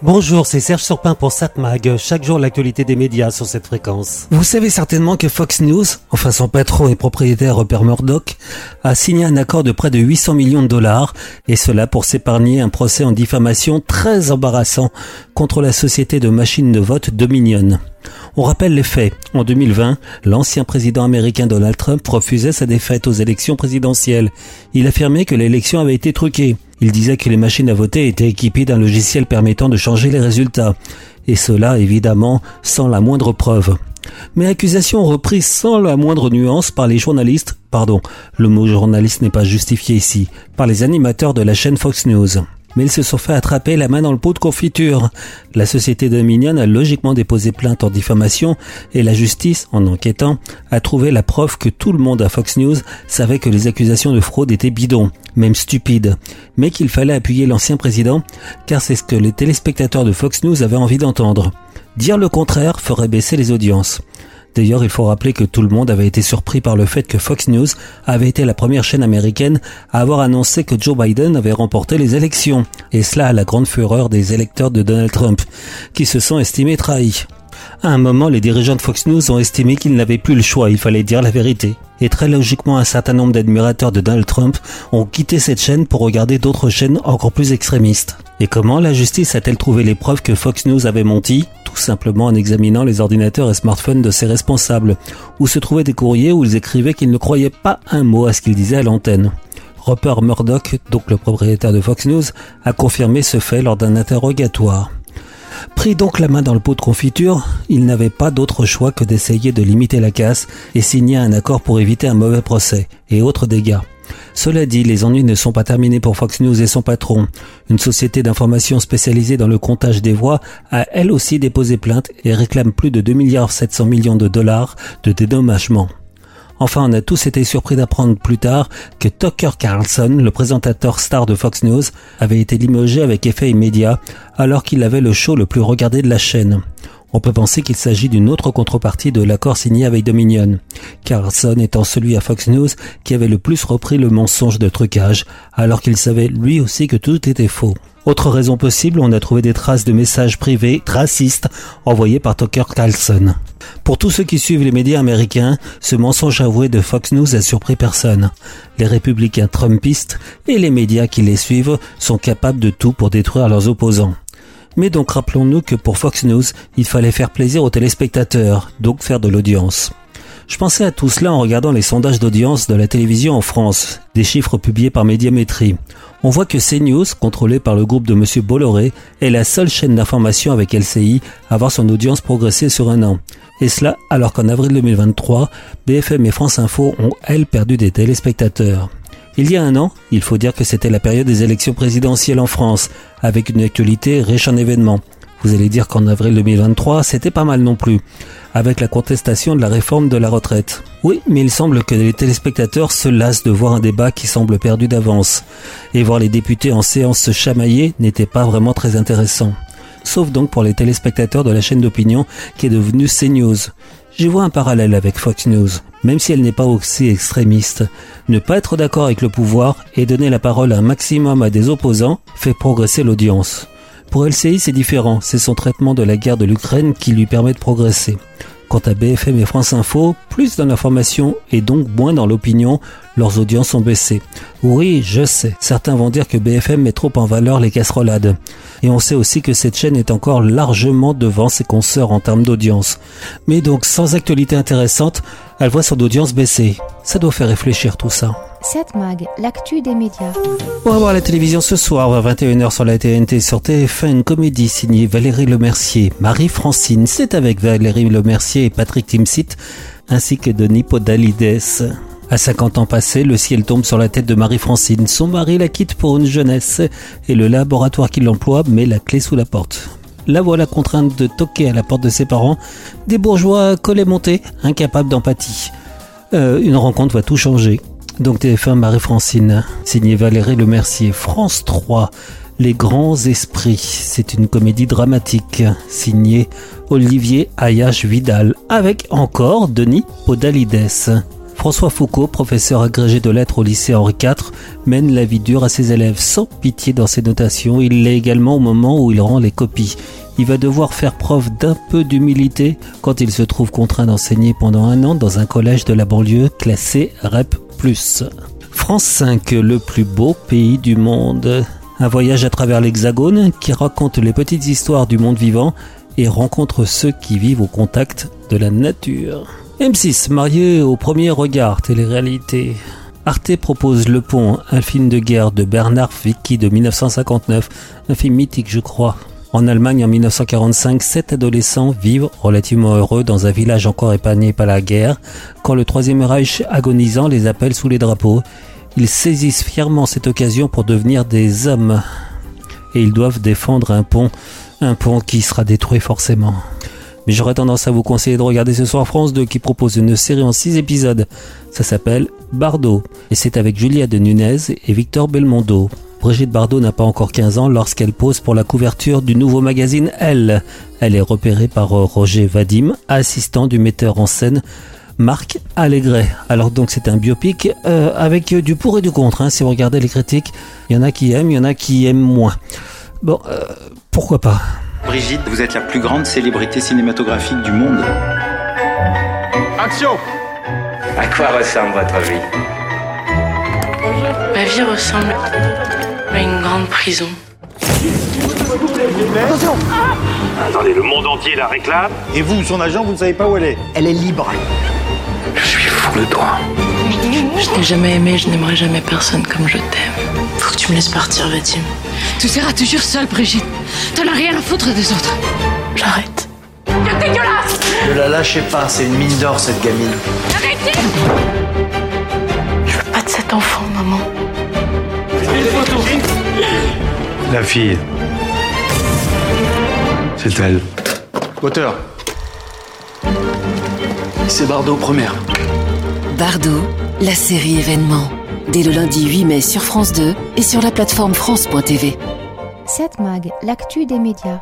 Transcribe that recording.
Bonjour, c'est Serge Surpin pour SatMag. Chaque jour, l'actualité des médias sur cette fréquence. Vous savez certainement que Fox News, enfin son patron et propriétaire Rupert Murdoch, a signé un accord de près de 800 millions de dollars, et cela pour s'épargner un procès en diffamation très embarrassant contre la société de machines de vote Dominion. On rappelle les faits. En 2020, l'ancien président américain Donald Trump refusait sa défaite aux élections présidentielles. Il affirmait que l'élection avait été truquée. Il disait que les machines à voter étaient équipées d'un logiciel permettant de changer les résultats. Et cela, évidemment, sans la moindre preuve. Mais accusation reprise sans la moindre nuance par les journalistes, pardon, le mot journaliste n'est pas justifié ici, par les animateurs de la chaîne Fox News mais ils se sont fait attraper la main dans le pot de confiture. La société Dominion a logiquement déposé plainte en diffamation et la justice, en enquêtant, a trouvé la preuve que tout le monde à Fox News savait que les accusations de fraude étaient bidons, même stupides, mais qu'il fallait appuyer l'ancien président car c'est ce que les téléspectateurs de Fox News avaient envie d'entendre. Dire le contraire ferait baisser les audiences. D'ailleurs, il faut rappeler que tout le monde avait été surpris par le fait que Fox News avait été la première chaîne américaine à avoir annoncé que Joe Biden avait remporté les élections, et cela à la grande fureur des électeurs de Donald Trump, qui se sont estimés trahis. À un moment, les dirigeants de Fox News ont estimé qu'ils n'avaient plus le choix, il fallait dire la vérité. Et très logiquement, un certain nombre d'admirateurs de Donald Trump ont quitté cette chaîne pour regarder d'autres chaînes encore plus extrémistes. Et comment la justice a-t-elle trouvé les preuves que Fox News avait menti? Tout simplement en examinant les ordinateurs et smartphones de ses responsables, où se trouvaient des courriers où ils écrivaient qu'ils ne croyaient pas un mot à ce qu'ils disaient à l'antenne. Rupert Murdoch, donc le propriétaire de Fox News, a confirmé ce fait lors d'un interrogatoire. Pris donc la main dans le pot de confiture, il n'avait pas d'autre choix que d'essayer de limiter la casse et signer un accord pour éviter un mauvais procès et autres dégâts. Cela dit, les ennuis ne sont pas terminés pour Fox News et son patron. Une société d'information spécialisée dans le comptage des voix a elle aussi déposé plainte et réclame plus de 2 milliards 700 millions de dollars de dédommagement. Enfin, on a tous été surpris d'apprendre plus tard que Tucker Carlson, le présentateur star de Fox News, avait été limogé avec effet immédiat alors qu'il avait le show le plus regardé de la chaîne. On peut penser qu'il s'agit d'une autre contrepartie de l'accord signé avec Dominion. Carlson étant celui à Fox News qui avait le plus repris le mensonge de trucage, alors qu'il savait lui aussi que tout était faux. Autre raison possible, on a trouvé des traces de messages privés racistes envoyés par Tucker Carlson. Pour tous ceux qui suivent les médias américains, ce mensonge avoué de Fox News a surpris personne. Les républicains trumpistes et les médias qui les suivent sont capables de tout pour détruire leurs opposants. Mais donc rappelons-nous que pour Fox News, il fallait faire plaisir aux téléspectateurs, donc faire de l'audience. Je pensais à tout cela en regardant les sondages d'audience de la télévision en France, des chiffres publiés par Médiamétrie. On voit que CNews, contrôlé par le groupe de M. Bolloré, est la seule chaîne d'information avec LCI à voir son audience progresser sur un an. Et cela alors qu'en avril 2023, BFM et France Info ont, elles, perdu des téléspectateurs. Il y a un an, il faut dire que c'était la période des élections présidentielles en France, avec une actualité riche en événements. Vous allez dire qu'en avril 2023, c'était pas mal non plus, avec la contestation de la réforme de la retraite. Oui, mais il semble que les téléspectateurs se lassent de voir un débat qui semble perdu d'avance, et voir les députés en séance se chamailler n'était pas vraiment très intéressant. Sauf donc pour les téléspectateurs de la chaîne d'opinion qui est devenue CNews. J'y vois un parallèle avec Fox News, même si elle n'est pas aussi extrémiste. Ne pas être d'accord avec le pouvoir et donner la parole un maximum à des opposants fait progresser l'audience. Pour LCI, c'est différent, c'est son traitement de la guerre de l'Ukraine qui lui permet de progresser. Quant à BFM et France Info, plus dans l'information et donc moins dans l'opinion, leurs audiences ont baissé. Oui, je sais, certains vont dire que BFM met trop en valeur les casserolades. Et on sait aussi que cette chaîne est encore largement devant ses consoeurs en termes d'audience. Mais donc, sans actualité intéressante, elle voit son audience baisser. Ça doit faire réfléchir tout ça. 7 Mag, l'actu des médias. On va voir la télévision ce soir à 21h sur la TNT sur TF1, une comédie signée Valérie Lemercier, Marie-Francine. C'est avec Valérie Lemercier et Patrick Timsit, ainsi que Denis Podalides. À 50 ans passés, le ciel tombe sur la tête de Marie-Francine. Son mari la quitte pour une jeunesse et le laboratoire qui l'emploie met la clé sous la porte. La voilà contrainte de toquer à la porte de ses parents, des bourgeois collés montés, incapables d'empathie. Euh, une rencontre va tout changer. Donc TF1 Marie-Francine, signé Valérie Lemercier, France 3, Les Grands Esprits, c'est une comédie dramatique, signée Olivier Ayache Vidal, avec encore Denis Podalides. François Foucault, professeur agrégé de lettres au lycée Henri IV, mène la vie dure à ses élèves sans pitié dans ses notations. Il l'est également au moment où il rend les copies. Il va devoir faire preuve d'un peu d'humilité quand il se trouve contraint d'enseigner pendant un an dans un collège de la banlieue classé REP+. France 5, le plus beau pays du monde. Un voyage à travers l'Hexagone qui raconte les petites histoires du monde vivant et rencontre ceux qui vivent au contact de la nature. M6, marié au premier regard, télé-réalité. Arte propose Le Pont, un film de guerre de Bernard Vicky de 1959, un film mythique je crois. En Allemagne, en 1945, sept adolescents vivent relativement heureux dans un village encore épargné par la guerre, quand le Troisième Reich agonisant les appelle sous les drapeaux. Ils saisissent fièrement cette occasion pour devenir des hommes. Et ils doivent défendre un pont, un pont qui sera détruit forcément. Mais j'aurais tendance à vous conseiller de regarder ce soir France 2 qui propose une série en six épisodes. Ça s'appelle Bardo, et c'est avec Julia de Nunez et Victor Belmondo. Brigitte Bardot n'a pas encore 15 ans lorsqu'elle pose pour la couverture du nouveau magazine Elle. Elle est repérée par euh, Roger Vadim, assistant du metteur en scène Marc Allégret. Alors donc c'est un biopic euh, avec du pour et du contre. Hein. Si vous regardez les critiques, il y en a qui aiment, il y en a qui aiment moins. Bon, euh, pourquoi pas? Brigitte, vous êtes la plus grande célébrité cinématographique du monde. Action À quoi ressemble votre vie? Ma vie ressemble à une grande prison. Attendez, le monde entier la réclame Et vous, son agent, vous ne savez pas où elle est Elle est libre. Je suis fou de toi. Je n'ai jamais aimé, je n'aimerai jamais personne comme je t'aime. Faut que tu me laisses partir, Vadim. Tu seras toujours seule, Brigitte. T'en as rien à foutre des autres. J'arrête. C'est dégueulasse Ne la lâchez pas, c'est une mine d'or cette gamine. Arrêtez Je veux pas de cet enfant, maman. La fille. C'est elle. Auteur. C'est Bardot, première. Bardo, la série événement. Dès le lundi 8 mai sur France 2 et sur la plateforme France.tv. 7 Mag, l'actu des médias.